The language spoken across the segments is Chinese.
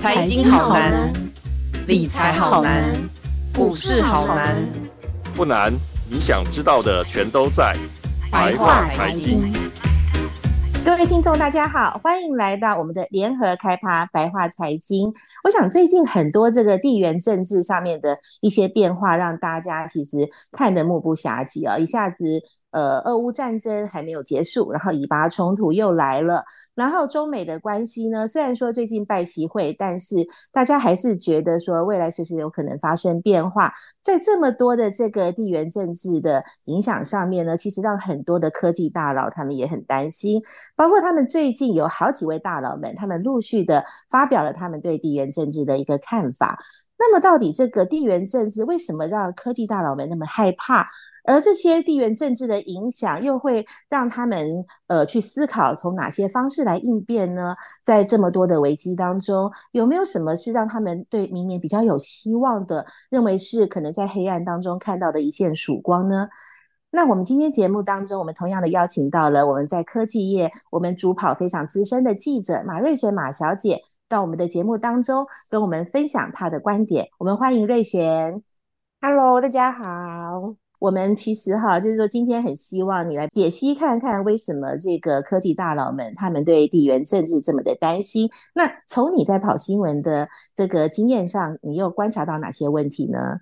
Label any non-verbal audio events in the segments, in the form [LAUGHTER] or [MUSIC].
财经好难，理财好难，股市好难。不难，你想知道的全都在白话财经。各位听众，大家好，欢迎来到我们的联合开趴白话财经。我想最近很多这个地缘政治上面的一些变化，让大家其实看得目不暇接啊！一下子，呃，俄乌战争还没有结束，然后以巴冲突又来了，然后中美的关系呢，虽然说最近拜习会，但是大家还是觉得说未来随时有可能发生变化。在这么多的这个地缘政治的影响上面呢，其实让很多的科技大佬他们也很担心，包括他们最近有好几位大佬们，他们陆续的发表了他们对地缘政治的一个看法，那么到底这个地缘政治为什么让科技大佬们那么害怕？而这些地缘政治的影响又会让他们呃去思考从哪些方式来应变呢？在这么多的危机当中，有没有什么是让他们对明年比较有希望的？认为是可能在黑暗当中看到的一线曙光呢？那我们今天节目当中，我们同样的邀请到了我们在科技业我们主跑非常资深的记者马瑞雪马小姐。到我们的节目当中，跟我们分享他的观点。我们欢迎瑞璇。Hello，大家好。我们其实哈，就是说今天很希望你来解析看看，为什么这个科技大佬们他们对地缘政治这么的担心。那从你在跑新闻的这个经验上，你又观察到哪些问题呢？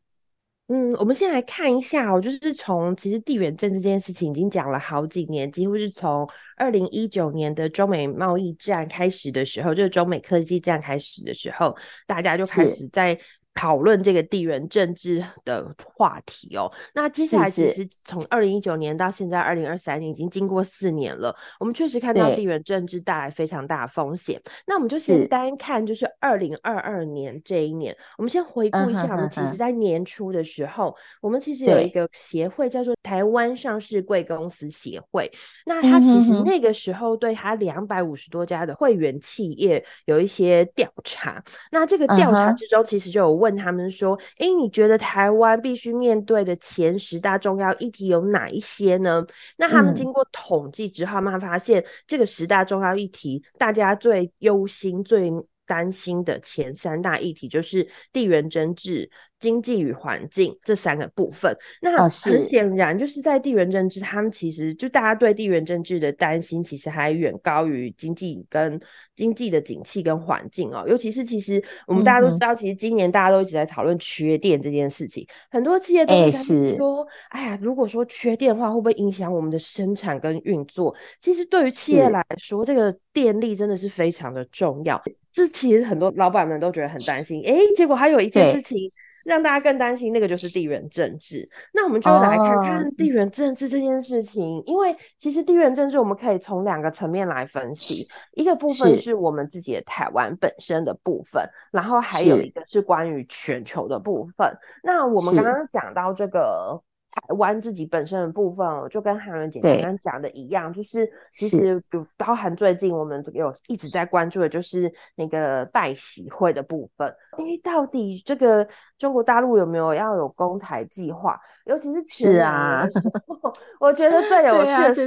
嗯，我们先来看一下哦，就是从其实地缘政治这件事情已经讲了好几年，几乎是从二零一九年的中美贸易战开始的时候，就是中美科技战开始的时候，大家就开始在。讨论这个地缘政治的话题哦，那接下来其实从二零一九年到现在二零二三年已经经过四年了，我们确实看到地缘政治带来非常大的风险。那我们就先单看就是二零二二年这一年，我们先回顾一下，我们其实在年初的时候，我们其实有一个协会叫做台湾上市贵公司协会，那它其实那个时候对它两百五十多家的会员企业有一些调查，那这个调查之中其实就有。问他们说：“哎，你觉得台湾必须面对的前十大重要议题有哪一些呢？”那他们经过统计之后，他们发现这个十大重要议题，大家最忧心、最担心的前三大议题就是地缘政治。经济与环境这三个部分，那很显然就是在地缘政治，他们其实就大家对地缘政治的担心，其实还远高于经济跟经济的景气跟环境哦。尤其是其实我们大家都知道，其实今年大家都一直在讨论缺电这件事情，很多企业都在说，哎呀，如果说缺电的话，会不会影响我们的生产跟运作？其实对于企业来说，这个电力真的是非常的重要。这其实很多老板们都觉得很担心，哎，结果还有一件事情。让大家更担心，那个就是地缘政治。那我们就来看看地缘政治这件事情，哦、因为其实地缘政治我们可以从两个层面来分析，一个部分是我们自己的台湾本身的部分，然后还有一个是关于全球的部分。那我们刚刚讲到这个。台湾自己本身的部分，就跟韩文姐刚刚讲的一样，就是其实就包含最近我们有一直在关注的，就是那个拜喜会的部分。哎、欸，到底这个中国大陆有没有要有公台计划？尤其是是啊，[LAUGHS] 我觉得最有趣的是，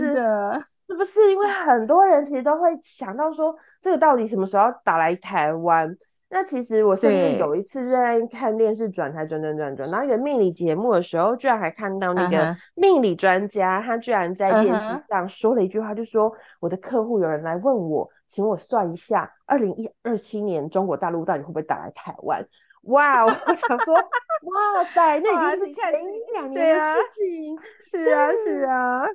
是不是因为很多人其实都会想到说，这个到底什么时候要打来台湾？那其实我甚至有一次在看电视转台转转转转，然后一个命理节目的时候，居然还看到那个命理专家，他居然在电视上说了一句话，就说我的客户有人来问我，请我算一下，二零一二七年中国大陆到底会不会打来台湾？哇，我想说，哇塞，那已经是前一两年的事情，是啊，是啊。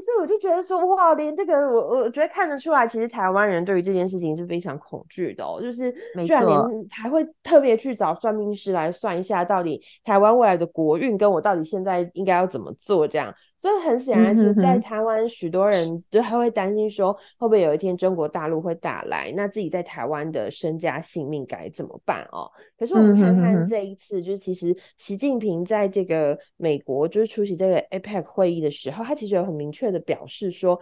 所以我就觉得说，哇，连这个我我觉得看得出来，其实台湾人对于这件事情是非常恐惧的哦。就是居然连还会特别去找算命师来算一下，到底台湾未来的国运跟我到底现在应该要怎么做这样。所以很显然是在台湾，许多人就还会担心说，会不会有一天中国大陆会打来，那自己在台湾的身家性命该怎么办哦？可是我们看看这一次，就是其实习近平在这个美国就是出席这个 APEC 会议的时候，他其实有很明确的表示说，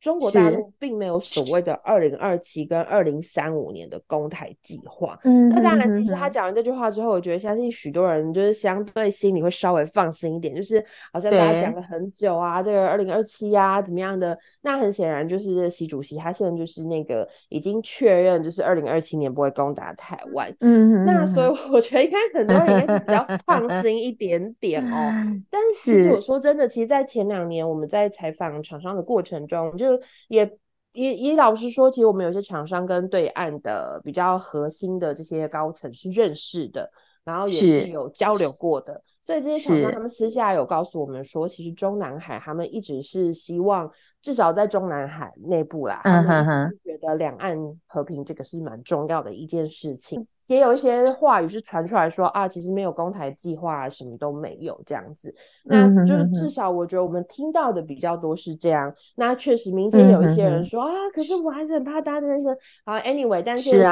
中国大陆并没有所谓的二零二七跟二零三五年的攻台计划。嗯，那当然，其实他讲完这句话之后，我觉得相信许多人就是相对心里会稍微放心一点，就是好像大家讲了很久啊，这个二零二七啊怎么样的。那很显然就是习主席他现在就是那个已经确认，就是二零二七年不会攻打台湾。嗯，那所以我觉得应该很多人应该是比较放 [LAUGHS] 心一点点哦。[LAUGHS] 但是其实我说真的，其实，在前两年我们在采访厂商的过程中，就就也也也老实说，其实我们有些厂商跟对岸的比较核心的这些高层是认识的，然后也是有交流过的，所以这些厂商他们私下有告诉我们说，其实中南海他们一直是希望，至少在中南海内部啦，他们觉得两岸和平这个是蛮重要的一件事情。也有一些话语是传出来说啊，其实没有公台计划，什么都没有这样子。那就是至少我觉得我们听到的比较多是这样。那确实民间有一些人说啊，可是我还是很怕大家那些啊。Anyway，但是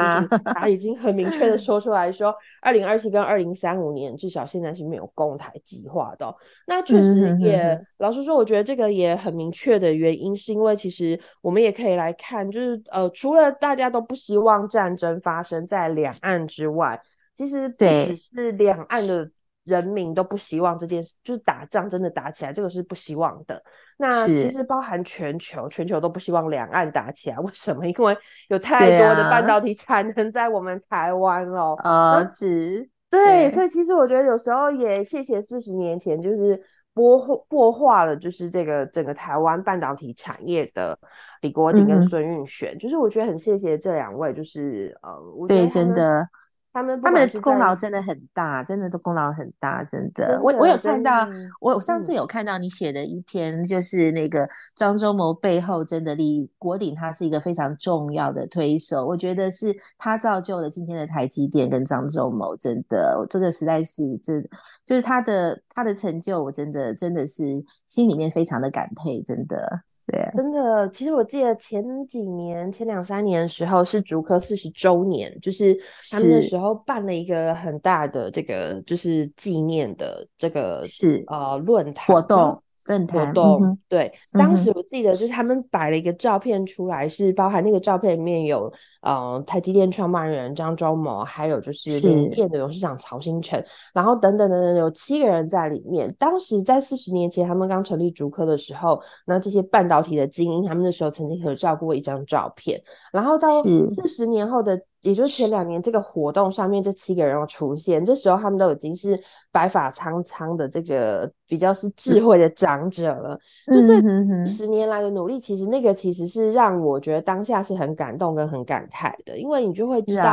他已经很明确的 [LAUGHS] 说出来说，二零二七跟二零三五年至少现在是没有公台计划的哦。那确实也老实说，我觉得这个也很明确的原因是因为其实我们也可以来看，就是呃，除了大家都不希望战争发生在两岸。之外，其实不只是两岸的人民都不希望这件事，就是打仗真的打起来，这个是不希望的。那其实包含全球，全球都不希望两岸打起来。为什么？[LAUGHS] 因为有太多的半导体产能在我们台湾哦。啊，是。对，所以其实我觉得有时候也谢谢四十年前就是擘擘画了，就是这个整个台湾半导体产业的李国鼎跟孙运璇，嗯，就是我觉得很谢谢这两位，就是呃，我觉得对，真的。他们他们的功劳真的很大，真的都功劳很大，真的。我我有看到，我我上次有看到你写的一篇，就是那个张忠谋背后真的李国鼎，他是一个非常重要的推手。我觉得是他造就了今天的台积电跟张忠谋，真的，这个实在是真，就是他的他的成就，我真的真的是心里面非常的感佩，真的。对，真的，其实我记得前几年、前两三年的时候是竹科四十周年，就是他们那时候办了一个很大的这个就是纪念的这个是呃论坛活动。活动、嗯、对、嗯，当时我记得就是他们摆了一个照片出来，是包含那个照片里面有呃台积电创办人张忠谋，还有就是联电的董事长曹兴诚，然后等等等等有七个人在里面。当时在四十年前他们刚成立竹科的时候，那这些半导体的精英，他们那时候曾经合照过一张照片，然后到四十年后的。也就是前两年这个活动上面这七个人要出现，这时候他们都已经是白发苍苍的这个比较是智慧的长者了。嗯、就对十年来的努力，其实那个其实是让我觉得当下是很感动跟很感慨的，因为你就会知道。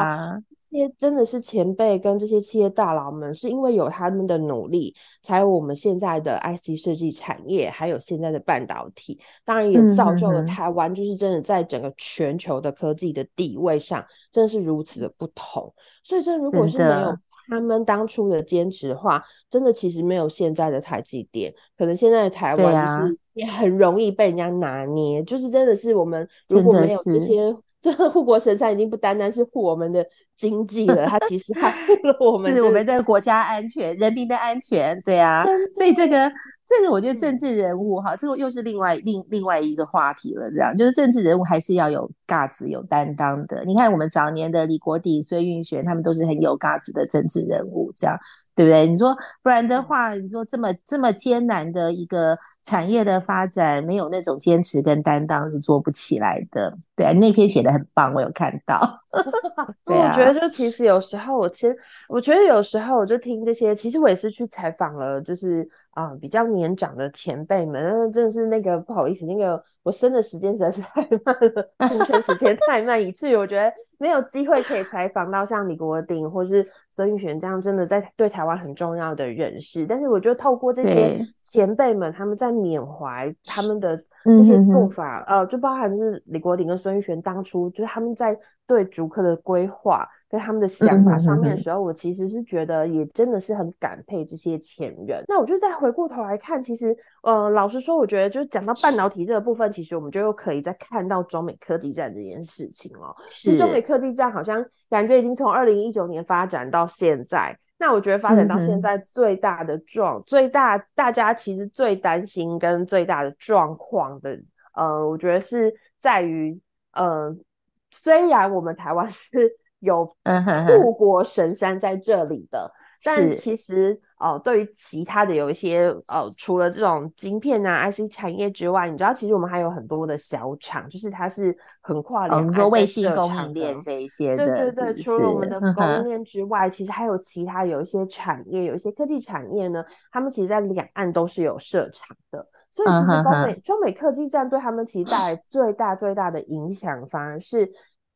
这些真的是前辈跟这些企业大佬们，是因为有他们的努力，才有我们现在的 IC 设计产业，还有现在的半导体。当然也造就了台湾，就是真的在整个全球的科技的地位上，真的是如此的不同。所以，这如果是没有他们当初的坚持的话，真的其实没有现在的台积电，可能现在的台湾就是也很容易被人家拿捏。就是真的是我们如果没有这些。这个护国神山已经不单单是护我们的经济了，它其实还护了我们，是我们的国家安全、人民的安全，对啊。所以这个这个，我觉得政治人物哈，这个又是另外另另外一个话题了。这样就是政治人物还是要有嘎子、有担当的。你看我们早年的李国鼎、孙运璇，他们都是很有嘎子的政治人物，这样对不对？你说不然的话，你说这么这么艰难的一个。产业的发展没有那种坚持跟担当是做不起来的。对啊，那篇写的很棒，我有看到。[LAUGHS] 对啊，我觉得就其实有时候我其实我觉得有时候我就听这些，其实我也是去采访了，就是。啊、呃，比较年长的前辈们，真的是那个不好意思，那个我生的时间实在是太慢了，出 [LAUGHS] 生时间太慢，以至于我觉得没有机会可以采访到像李国鼎或是孙玉璇这样真的在对台湾很重要的人士。但是我觉得透过这些前辈们，他们在缅怀他们的这些做法，呃，就包含就是李国鼎跟孙玉璇当初就是他们在对竹科的规划。在他们的想法上面的时候，我其实是觉得也真的是很感佩这些前人。那我就再回过头来看，其实呃，老实说，我觉得就是讲到半导体这个部分，其实我们就又可以再看到中美科技战这件事情哦。是中美科技战好像感觉已经从二零一九年发展到现在。那我觉得发展到现在最大的状、最大大家其实最担心跟最大的状况的。呃，我觉得是在于，呃，虽然我们台湾是有护国神山在这里的。嗯但其实，呃，对于其他的有一些，呃，除了这种晶片啊、IC 产业之外，你知道，其实我们还有很多的小厂，就是它是横跨两岸的。哦，你说卫星供应链这一些的。对对对，除了我们的供应链之外，其实还有其他有一些产业，有一些科技产业呢，他们其实在两岸都是有设厂的。所以，其实中美中美科技战对他们其实带来最大最大的影响，反而是。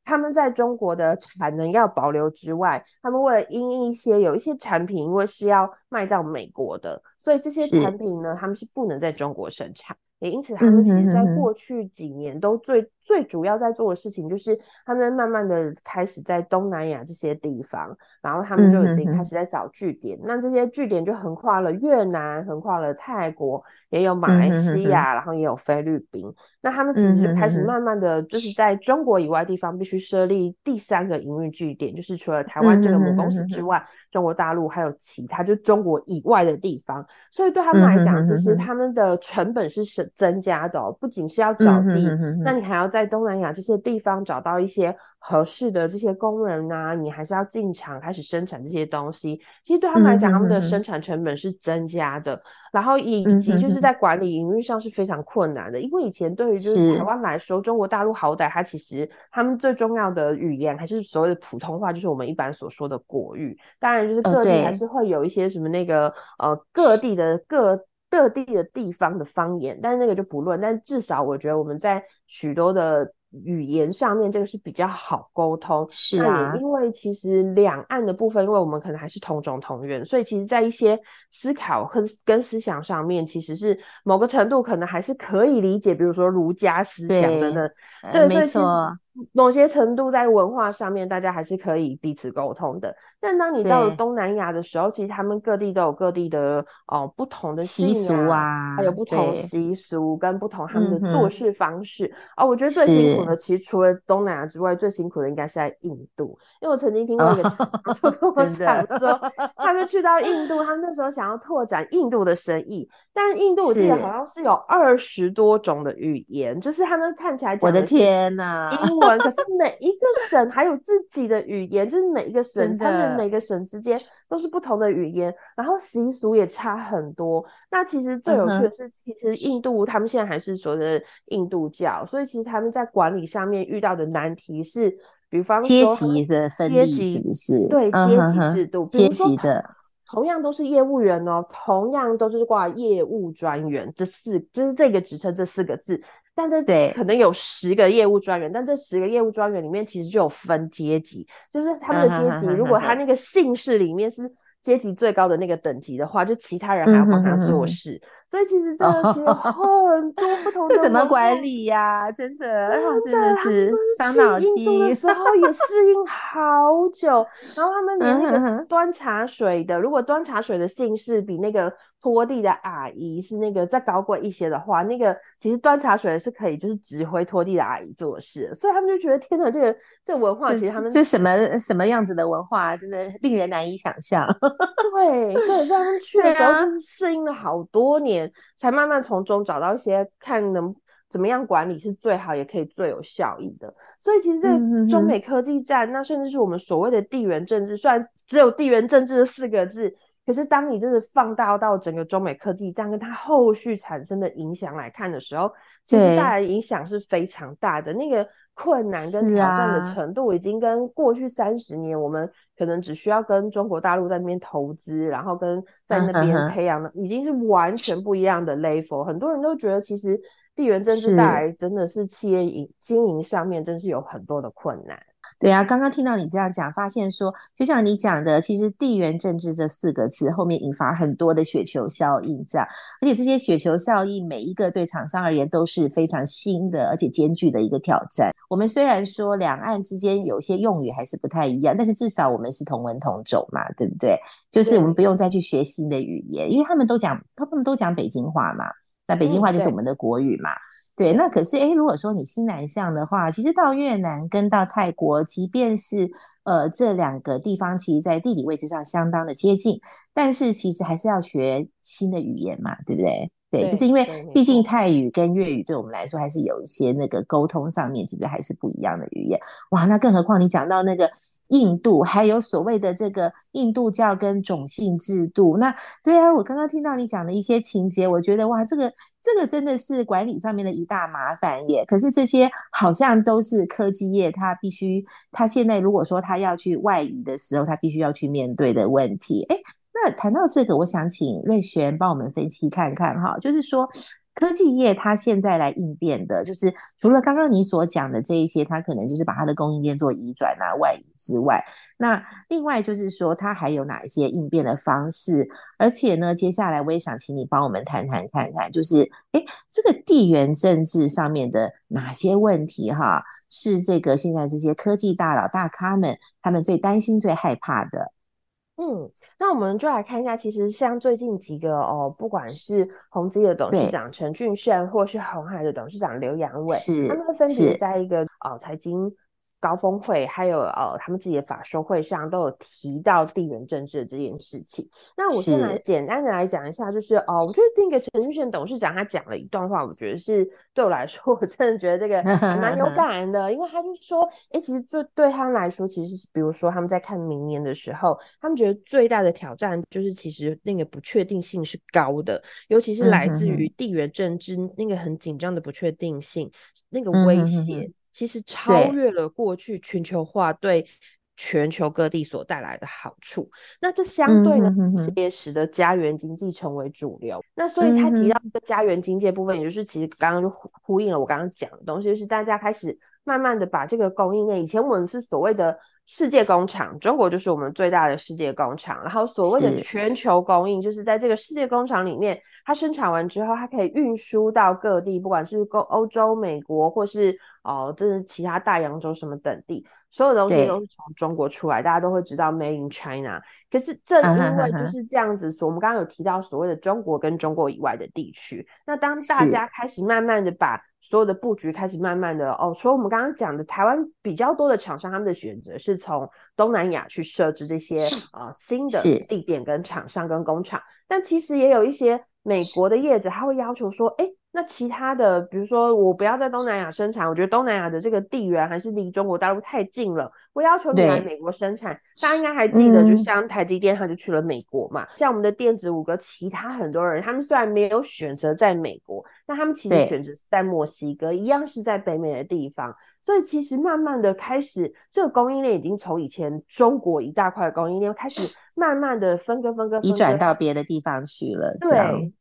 他们在中国的产能要保留之外，他们为了因一些有一些产品，因为是要卖到美国的，所以这些产品呢，他们是不能在中国生产。也因此，他们其实在过去几年都最、最主要在做的事情，就是他们慢慢的开始在东南亚这些地方，然后他们就已经开始在找据点。那这些据点就横跨了越南，横跨了泰国，也有马来西亚，嗯、哼哼然后也有菲律宾。那他们其实就开始慢慢的就是在中国以外地方必须设立第三个营运据点，就是除了台湾这个母公司之外，嗯、哼哼中国大陆还有其他就中国以外的地方。所以对他们来讲，其实他们的成本是省。增加的哦，不仅是要找地，嗯、哼哼哼，那你还要在东南亚这些地方找到一些合适的这些工人啊，你还是要进厂开始生产这些东西。其实对他们来讲，他们的生产成本是增加的，然后以及就是在管理营运上是非常困难的，因为以前对于就是台湾来说，中国大陆好歹它其实他们最重要的语言还是所谓的普通话，就是我们一般所说的国语。当然，就是各地还是会有一些什么那个、哦、呃各地的各。各地的地方的方言，但是那个就不论。但至少我觉得我们在许多的语言上面，这个是比较好沟通。是啊，因为其实两岸的部分，因为我们可能还是同种同源，所以其实在一些思考和跟思想上面，其实是某个程度可能还是可以理解。比如说儒家思想等等，对，对，没错。某些程度在文化上面，大家还是可以彼此沟通的。但当你到了东南亚的时候，其实他们各地都有各地的哦、呃、不同的习俗啊，还有不同习俗跟不同他们的做事方式啊、嗯哦。我觉得最辛苦的，其实除了东南亚之外，最辛苦的应该是在印度。因为我曾经听过一个 [LAUGHS] 就跟我讲说，他们去到印度，他们那时候想要拓展印度的生意，但是印度我记得好像是有二十多种的语言，就是他们看起来我的天呐，英文。可是每一个省还有自己的语言，就是每一个省，他们每个省之间都是不同的语言，然后习俗也差很多。那其实最有趣的是，其实印度他们现在还是说的印度教，所以其实他们在管理上面遇到的难题是，比方说阶级的分离，是不是？对，阶级制度，阶级的。同样都是业务员哦，同样都是挂业务专员这四，就是这个职称这四个字。但这可能有十个业务专员，但这十个业务专员里面其实就有分阶级，就是他们的阶级，如果他那个姓氏里面是。阶级最高的那个等级的话，就其他人还要帮他做事，所以其实这个其实 [LAUGHS] 很多不同的。这怎么管理呀、啊？真的，真的是伤脑筋。印度的时候也适应好久，然后他们 [LAUGHS] 连那个端茶水的，如果端茶水的姓氏比那个。拖地的阿姨是那个再高贵一些的话，那个其实端茶水的是可以就是指挥拖地的阿姨做事，所以他们就觉得天哪，这个这个文化其实他们这什么什么样子的文化，真的令人难以想象。[LAUGHS] 对对，所以他们去的时候就是适应了好多年，啊、才慢慢从中找到一些看能怎么样管理是最好也可以最有效益的。所以其实这中美科技战，嗯、哼哼那甚至是我们所谓的地缘政治，虽然只有地缘政治这四个字。可是，当你真的放大到整个中美科技战跟它后续产生的影响来看的时候，其实带来的影响是非常大的。那个困难跟挑战的程度，已经跟过去三十年我们可能只需要跟中国大陆在那边投资，然后跟在那边培养的，已经是完全不一样的 level。很多人都觉得，其实地缘政治带来真的是企业营经营上面真是有很多的困难。对啊，刚刚听到你这样讲，发现说，就像你讲的，其实地缘政治这四个字后面引发很多的雪球效应，这样，而且这些雪球效应每一个对厂商而言都是非常新的，而且艰巨的一个挑战。我们虽然说两岸之间有些用语还是不太一样，但是至少我们是同文同种嘛，对不对？就是我们不用再去学新的语言，因为他们都讲，他们都讲北京话嘛，那北京话就是我们的国语嘛。对，那可是哎，如果说你新南向的话，其实到越南跟到泰国，即便是呃这两个地方，其实在地理位置上相当的接近，但是其实还是要学新的语言嘛，对不对？对，对就是因为毕竟泰语跟粤语对我们来说还是有一些那个沟通上面，其实还是不一样的语言。哇，那更何况你讲到那个。印度还有所谓的这个印度教跟种姓制度，那对啊，我刚刚听到你讲的一些情节，我觉得哇，这个这个真的是管理上面的一大麻烦耶。可是这些好像都是科技业，他必须他现在如果说他要去外移的时候，他必须要去面对的问题。诶，那谈到这个，我想请瑞璇帮我们分析看看哈，就是说。科技业它现在来应变的，就是除了刚刚你所讲的这一些，它可能就是把它的供应链做移转啊、外移之外，那另外就是说，它还有哪一些应变的方式？而且呢，接下来我也想请你帮我们谈谈看看，就是诶，这个地缘政治上面的哪些问题哈，是这个现在这些科技大佬大咖们他们最担心、最害怕的。嗯，那我们就来看一下，其实像最近几个哦，不管是宏基的董事长陈俊盛，或是红海的董事长刘阳伟，他们分别在一个哦财经高峰会，还有呃他们自己的法说会上，都有提到地缘政治的这件事情。那我先来简单的来讲一下，就是哦，我觉得那个陈俊盛董事长他讲了一段话，我觉得是对我来说，我真的觉得这个蛮有 [LAUGHS] 感的，因为他就说，哎、欸，其实就对他们来说，其实比如说他们在看明年的时候，他们觉得最大的挑战就是其实那个不确定性是高的，尤其是来自于地缘政治那个很紧张的不确定性，那个威胁。其实超越了过去全球化对全球各地所带来的好处，那这相对呢，也使得家园经济成为主流。那所以他提到这个家园经济部分，也就是其实刚刚就呼应了我刚刚讲的东西，就是大家开始慢慢的把这个供应链，以前我们是所谓的。世界工厂，中国就是我们最大的世界工厂。然后所谓的全球供应，就是在这个世界工厂里面，它生产完之后，它可以运输到各地，不管是欧欧洲、美国，或是哦，这是其他大洋洲什么等地，所有东西都是从中国出来，大家都会知道 Made in China。可是正因为就是这样子，我们刚刚有提到所谓的中国跟中国以外的地区。那当大家开始慢慢的把所有的布局开始慢慢的哦，所以我们刚刚讲的台湾比较多的厂商，他们的选择是从东南亚去设置这些啊、呃、新的地点跟厂商跟工厂，但其实也有一些美国的业者，他会要求说，哎。那其他的，比如说我不要在东南亚生产，我觉得东南亚的这个地缘还是离中国大陆太近了，我要求你来美国生产。大家应该还记得，就像台积电，他就去了美国嘛。嗯、像我们的电子五哥，其他很多人，他们虽然没有选择在美国，但他们其实选择在墨西哥，一样是在北美的地方。所以其实慢慢的开始，这个供应链已经从以前中国一大块的供应链开始 [SNIFFS] 慢慢的分割分割，移转到别的地方去了。对，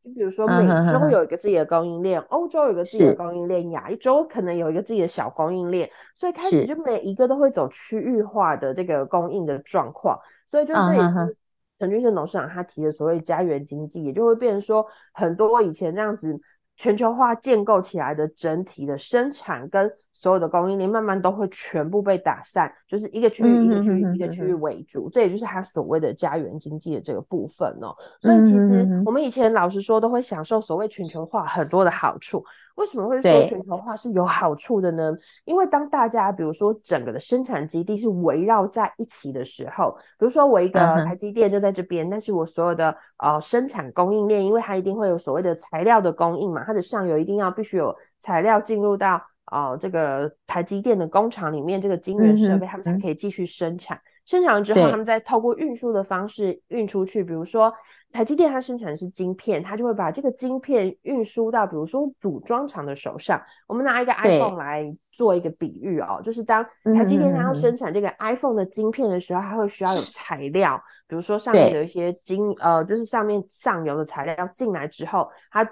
就比如说美洲有一个自己的供应链，欧、嗯、洲有一个自己的供应链，亚洲可能有一个自己的小供应链，所以开始就每一个都会走区域化的这个供应的状况。所以就这也是陈俊生董事长他提的所谓家园经济，也就会变成说很多以前这样子全球化建构起来的整体的生产跟。所有的供应链慢慢都会全部被打散，就是一个区域一个区域一个区域为主，这也就是他所谓的家园经济的这个部分哦。所以其实我们以前老实说都会享受所谓全球化很多的好处。为什么会说全球化是有好处的呢？因为当大家比如说整个的生产基地是围绕在一起的时候，比如说我一个台积电就在这边，但是我所有的呃生产供应链，因为它一定会有所谓的材料的供应嘛，它的上游一定要必须有材料进入到。哦，这个台积电的工厂里面，这个晶圆设备，他们才可以继续生产。嗯、生产完之后，他们再透过运输的方式运出去。比如说，台积电它生产的是晶片，它就会把这个晶片运输到，比如说组装厂的手上。我们拿一个 iPhone 来做一个比喻哦，就是当台积电它要生产这个 iPhone 的晶片的时候，它会需要有材料，比如说上面有一些晶呃，就是上面上游的材料要进来之后，它。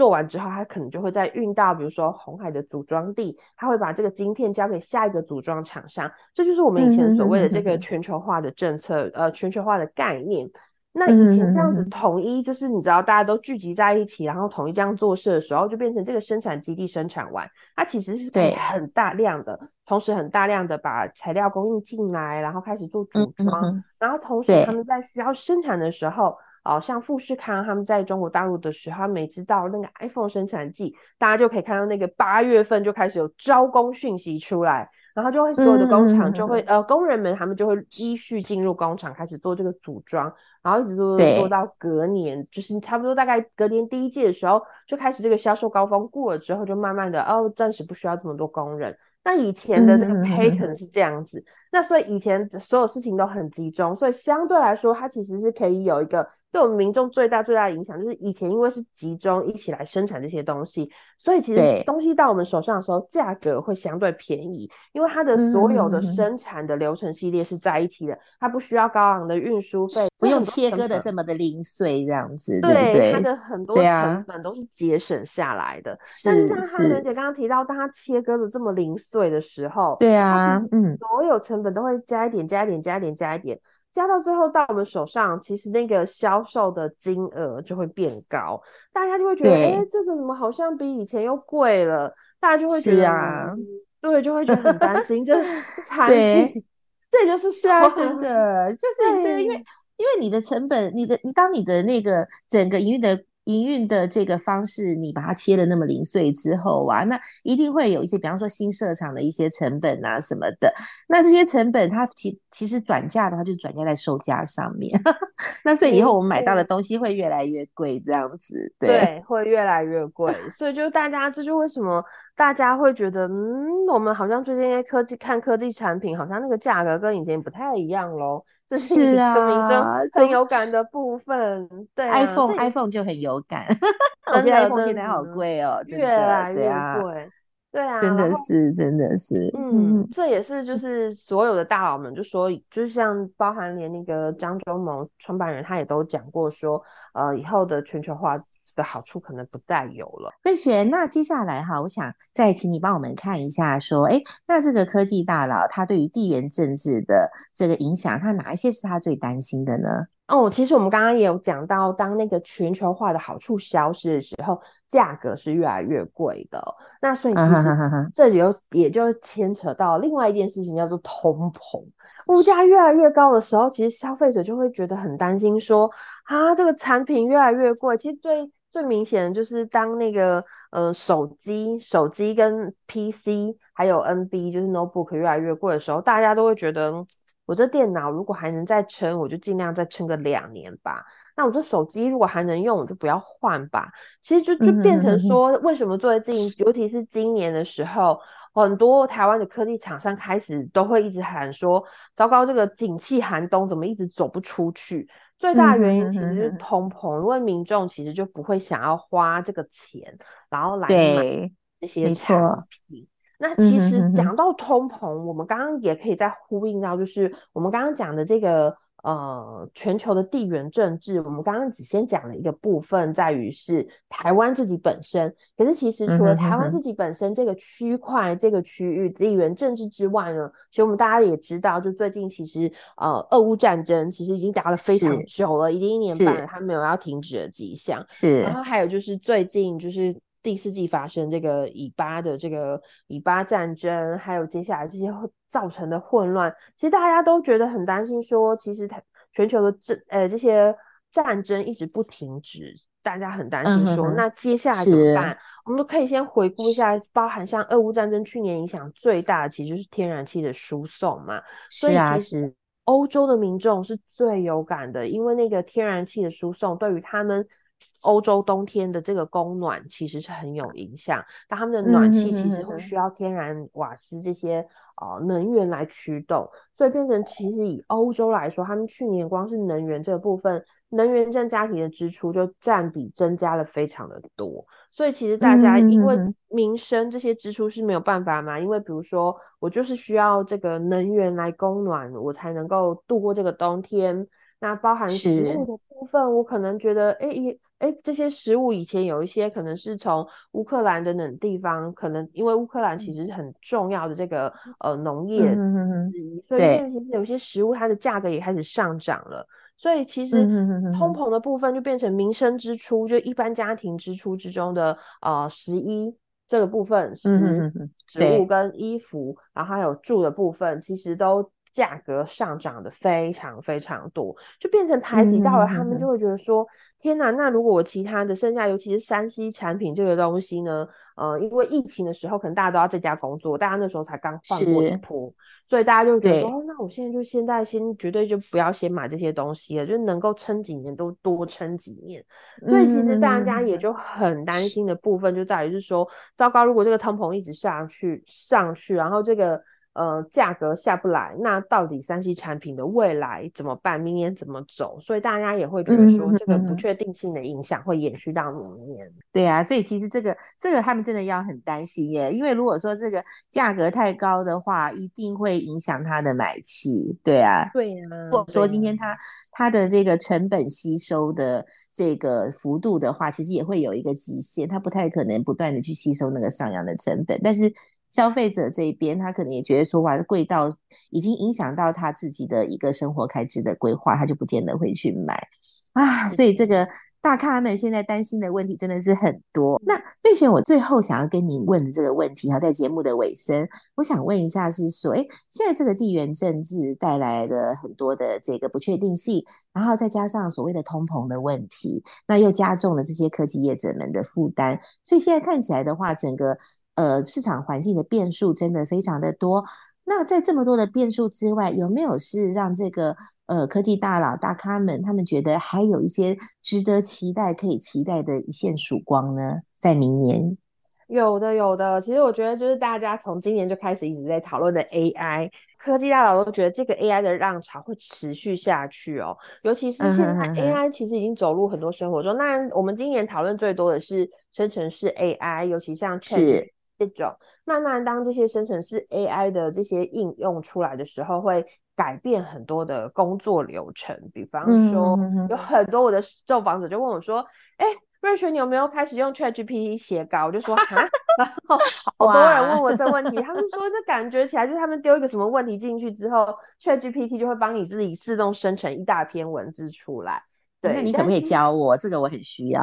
做完之后，他可能就会再运到，比如说红海的组装地，他会把这个晶片交给下一个组装厂商。这就是我们以前所谓的这个全球化的政策，嗯、呃，全球化的概念。那以前这样子统一，就是你知道大家都聚集在一起，然后统一这样做事的时候，就变成这个生产基地生产完，它其实是可以很大量的，同时很大量的把材料供应进来，然后开始做组装，然后同时他们在需要生产的时候。哦、呃，像富士康他们在中国大陆的时候，他每知道那个 iPhone 生产季，大家就可以看到那个八月份就开始有招工讯息出来。然后就会所有的工厂就会、嗯、呃工人们他们就会依序进入工厂开始做这个组装，然后一直做做到隔年，就是差不多大概隔年第一季的时候就开始这个销售高峰过了之后，就慢慢的哦暂时不需要这么多工人。那以前的这个 pattern 是这样子，嗯、那所以以前所有事情都很集中，所以相对来说它其实是可以有一个。对我们民众最大最大的影响，就是以前因为是集中一起来生产这些东西，所以其实东西到我们手上的时候，价格会相对便宜，因为它的所有的生产的流程系列是在一起的，它不需要高昂的运输费，不用切割的这么的零碎这样子，对，对对它的很？多成本都是节省下来的。但是像汉文姐刚刚提到，当它切割的这么零碎的时候，对啊，嗯，所有成本都会加一点，加一点，加一点，加一点。加到最后到我们手上，其实那个销售的金额就会变高，大家就会觉得，哎、欸，这个怎么好像比以前又贵了？大家就会觉得，啊、对，就会觉得很担心，就是 [LAUGHS] 产品，这就是是啊，真的 [LAUGHS] 就是对，因为因为你的成本，你的你当你的那个整个营运的。营运的这个方式，你把它切的那么零碎之后啊，那一定会有一些，比方说新设厂的一些成本啊什么的。那这些成本，它其其实转嫁的话，就转嫁在售价上面。[LAUGHS] 那所以以后我们买到的东西会越来越贵，这样子，对，对，会越来越贵。所以就大家，这就为什么大家会觉得，嗯，我们好像最近科技看科技产品，好像那个价格跟以前不太一样喽。是啊，很有感的部分，对、啊、，iPhone iPhone 就很有感，我觉得 iPhone 现在好贵哦，越来越贵，对啊，真的是，真的是，嗯，这也是就是所有的大佬们就说，就是像包含连那个张忠谋创办人，他也都讲过说，呃，以后的全球化。的好处可能不再有了。魏璇，那接下来哈，我想再请你帮我们看一下，说，哎，那这个科技大佬他对于地缘政治的这个影响，他哪一些是他最担心的呢？哦，其实我们刚刚也有讲到，当那个全球化的好处消失的时候，价格是越来越贵的。那所以其实这里有也就牵扯到另外一件事情，叫做通膨。物价越来越高的时候，其实消费者就会觉得很担心，说啊，这个产品越来越贵。其实最最明显的就是当那个呃手机、手机跟 PC 还有 NB 就是 notebook 越来越贵的时候，大家都会觉得，我这电脑如果还能再撑，我就尽量再撑个两年吧。那我这手机如果还能用，我就不要换吧。其实就就变成说，为什么最近，尤其是今年的时候，很多台湾的科技厂商开始都会一直喊说，糟糕，这个景气寒冬怎么一直走不出去？最大的原因其实就是通膨，因为民众其实就不会想要花这个钱，然后来买这些产品。那其实讲到通膨，我们刚刚也可以再呼应到，就是我们刚刚讲的这个。呃，全球的地缘政治，我们刚刚只先讲了一个部分，在于是台湾自己本身。可是其实除了台湾自己本身这个区块、这个区域地缘政治之外呢，其实我们大家也知道，就最近其实呃，俄乌战争其实已经打了非常久了，已经一年半了，它没有要停止的迹象。是，然后还有就是最近就是。第四季发生这个以巴的这个以巴战争，还有接下来这些造成的混乱，其实大家都觉得很担心说，说其实它全球的这呃这些战争一直不停止，大家很担心说，嗯、那接下来怎么办？我们都可以先回顾一下，包含像俄乌战争去年影响最大的，其实就是天然气的输送嘛。是啊，是。欧洲的民众是最有感的，因为那个天然气的输送对于他们。欧洲冬天的这个供暖其实是很有影响，但他们的暖气其实会需要天然瓦斯这些呃能源来驱动，所以变成其实以欧洲来说，他们去年光是能源这个部分，能源占家庭的支出就占比增加了非常的多，所以其实大家因为民生这些支出是没有办法嘛，因为比如说我就是需要这个能源来供暖，我才能够度过这个冬天。那包含食物的部分，我可能觉得，哎、欸，哎、欸，这些食物以前有一些可能是从乌克兰的冷地方，可能因为乌克兰其实是很重要的这个呃农业之一，所以现在其实有些食物它的价格也开始上涨了。所以其实通膨的部分就变成民生支出，就一般家庭支出之中的呃食衣这个部分，食食物跟衣服，然后还有住的部分，其实都。价格上涨的非常非常多，就变成排挤到了他们，就会觉得说。天呐，那如果我其他的剩下，尤其是山西产品这个东西呢？呃，因为疫情的时候，可能大家都要在家工作，大家那时候才刚换过一波，所以大家就觉得说，哦，那我现在就现在先绝对就不要先买这些东西了，就能够撑几年都多撑几年。所以其实大家也就很担心的部分就在于是说，糟糕，如果这个通膨一直上去上去，然后这个。呃，价格下不来，那到底三 C 产品的未来怎么办？明年怎么走？所以大家也会觉得说，这个不确定性的影响会延续到明年。嗯、对啊，所以其实这个这个他们真的要很担心耶，因为如果说这个价格太高的话，一定会影响他的买气。对啊，对啊。如果说今天他他的这个成本吸收的这个幅度的话，其实也会有一个极限，它不太可能不断的去吸收那个上扬的成本，但是。消费者这一边，他可能也觉得说，哇，贵到已经影响到他自己的一个生活开支的规划，他就不见得会去买啊。所以这个大咖们现在担心的问题真的是很多。那瑞璇，我最后想要跟您问的这个问题，哈，在节目的尾声，我想问一下，是说，哎，现在这个地缘政治带来了很多的这个不确定性，然后再加上所谓的通膨的问题，那又加重了这些科技业者们的负担，所以现在看起来的话，整个。呃，市场环境的变数真的非常的多。那在这么多的变数之外，有没有是让这个呃科技大佬大咖们他们觉得还有一些值得期待、可以期待的一线曙光呢？在明年，有的，有的。其实我觉得，就是大家从今年就开始一直在讨论的 AI，科技大佬都觉得这个 AI 的浪潮会持续下去哦。尤其是现在 AI 其实已经走入很多生活中。那我们今年讨论最多的是生成式 AI，尤其像 Chat。这种慢慢，当这些生成式 AI 的这些应用出来的时候，会改变很多的工作流程。比方说，有很多我的受访者就问我说：“哎、嗯，瑞雪，你有没有开始用 ChatGPT 写稿？”我就说：“哈。”然后 [LAUGHS] 好多人问我这问题，他们说 [LAUGHS] 这感觉起来就是他们丢一个什么问题进去之后，ChatGPT 就会帮你自己自动生成一大篇文字出来。对，那你可不可以教我？这个我很需要。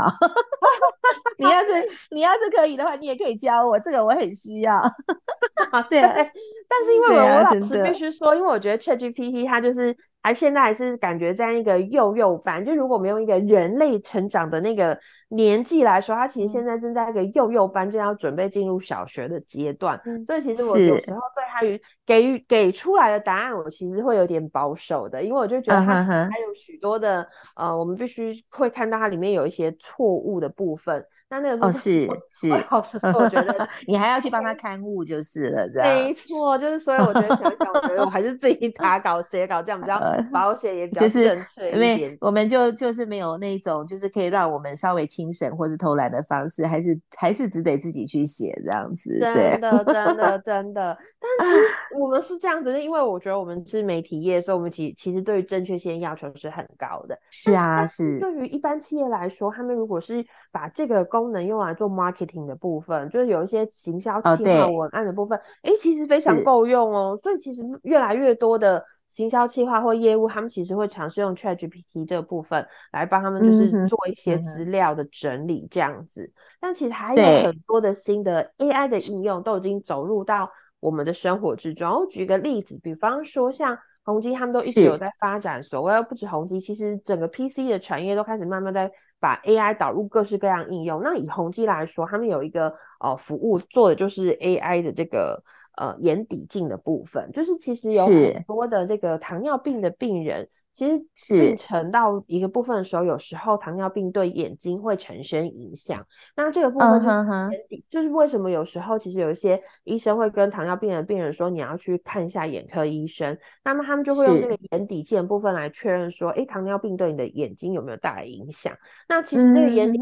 [LAUGHS] 你要是你要是可以的话，你也可以教我，这个我很需要。[LAUGHS] 对，[LAUGHS] 但是因为我我老师必须说，因为我觉得 ChatGPT 它就是还现在还是感觉在那个幼幼班，就如果我们用一个人类成长的那个年纪来说，他其实现在正在一个幼幼班，正要准备进入小学的阶段，嗯、所以其实我有时候对他与给予给出来的答案，我其实会有点保守的，因为我就觉得他还有许多的、uh huh. 呃，我们必须会看到它里面有一些错误的部分。那那个哦是是，我觉得你还要去帮他看护就是了，这样没错，就是所以我觉得想想，我觉得我还是自己 [LAUGHS] 打稿写稿这样比较保险，也比较正确一点。因为我们就就是没有那种就是可以让我们稍微轻省或是偷懒的方式，还是还是只得自己去写这样子。真的真的 [LAUGHS] 真的，但是我们是这样子，是因为我觉得我们是媒体业，所以我们其其实对于正确性要求是很高的。是啊，是。对于一般企业来说，他们如果是把这个功能用来做 marketing 的部分，就是有一些行销企划文案的部分，哎、其实非常够用哦。所以其实越来越多的行销企划或业务，他们其实会尝试用 ChatGPT 这个部分来帮他们，就是做一些资料的整理这样子。但其实还有很多的新的 AI 的应用都已经走入到我们的生活之中。我举个例子，比方说像。宏基他们都一直有在发展，所谓不止宏基，其实整个 PC 的产业都开始慢慢在把 AI 导入各式各样应用。那以宏基来说，他们有一个呃服务做的就是 AI 的这个呃眼底镜的部分，就是其实有很多的这个糖尿病的病人。其实进程到一个部分的时候，有时候糖尿病对眼睛会产生影响。那这个部分就是眼底，uh huh. 就是为什么有时候其实有一些医生会跟糖尿病的病人说，你要去看一下眼科医生。那么他们就会用这个眼底镜部分来确认说，哎，糖尿病对你的眼睛有没有带来影响？那其实这个眼底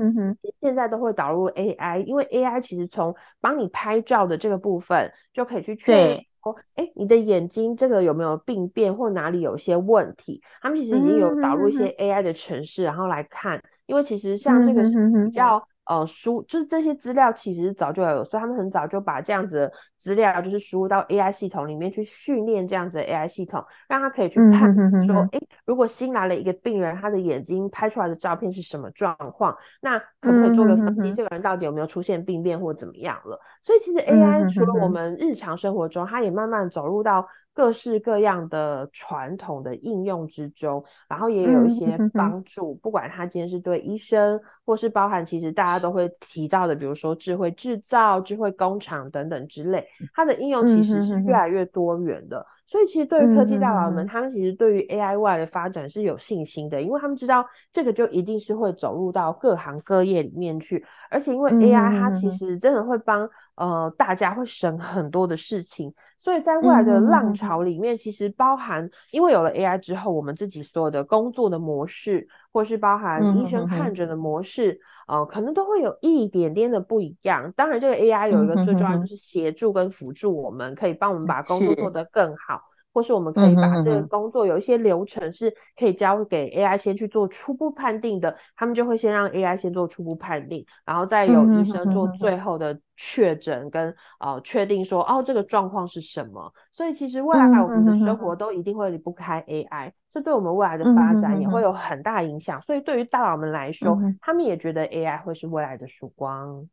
现在都会导入 AI，、嗯、因为 AI 其实从帮你拍照的这个部分就可以去确认。说，哎，你的眼睛这个有没有病变或哪里有些问题？他们其实已经有导入一些 AI 的程式，然后来看，因为其实像这个是比较。呃，书就是这些资料其实早就有，所以他们很早就把这样子的资料就是输入到 AI 系统里面去训练这样子的 AI 系统，让他可以去判断说，哎，如果新来了一个病人，他的眼睛拍出来的照片是什么状况，那可不可以做个分析，这个人到底有没有出现病变或怎么样了？所以其实 AI 除了我们日常生活中，它也慢慢走入到各式各样的传统的应用之中，然后也有一些帮助。嗯、不管它今天是对医生，或是包含其实大家都会提到的，比如说智慧制造、智慧工厂等等之类，它的应用其实是越来越多元的。所以其实对于科技大佬们，嗯、他们其实对于 AI 未来的发展是有信心的，因为他们知道这个就一定是会走入到各行各业里面去，而且因为 AI 它其实真的会帮呃大家会省很多的事情，所以在未来的浪潮里面，其实包含因为有了 AI 之后，我们自己所有的工作的模式，或是包含医生看诊的模式，呃，可能都会有一点点的不一样。当然，这个 AI 有一个最重要就是协助跟辅助我们，可以帮我们把工作做得更好。或是我们可以把这个工作有一些流程是可以交给 AI 先去做初步判定的，他们就会先让 AI 先做初步判定，然后再有医生做最后的确诊跟呃确定说哦这个状况是什么。所以其实未来我们的生活都一定会离不开 AI，这对我们未来的发展也会有很大影响。所以对于大佬们来说，他们也觉得 AI 会是未来的曙光。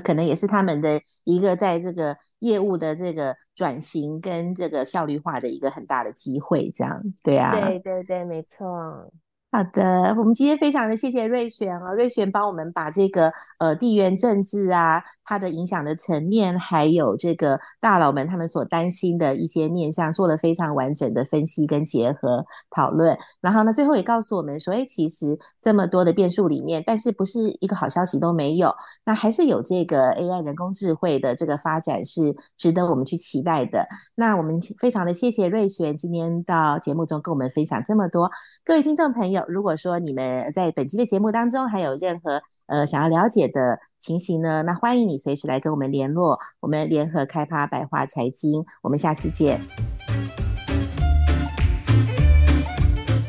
可能也是他们的一个在这个业务的这个转型跟这个效率化的一个很大的机会，这样对啊，对对对，没错。好的，我们今天非常的谢谢瑞璇啊，瑞璇帮我们把这个呃地缘政治啊，它的影响的层面，还有这个大佬们他们所担心的一些面向，做了非常完整的分析跟结合讨论。然后呢，最后也告诉我们说，哎，其实这么多的变数里面，但是不是一个好消息都没有，那还是有这个 AI 人工智慧的这个发展是值得我们去期待的。那我们非常的谢谢瑞璇今天到节目中跟我们分享这么多，各位听众朋友。如果说你们在本期的节目当中还有任何呃想要了解的情形呢，那欢迎你随时来跟我们联络，我们联合开发百花财经，我们下次见。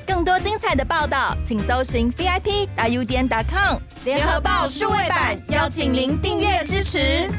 更多精彩的报道，请搜寻 VIP 大 U 点 com 联合报数位版，邀请您订阅支持。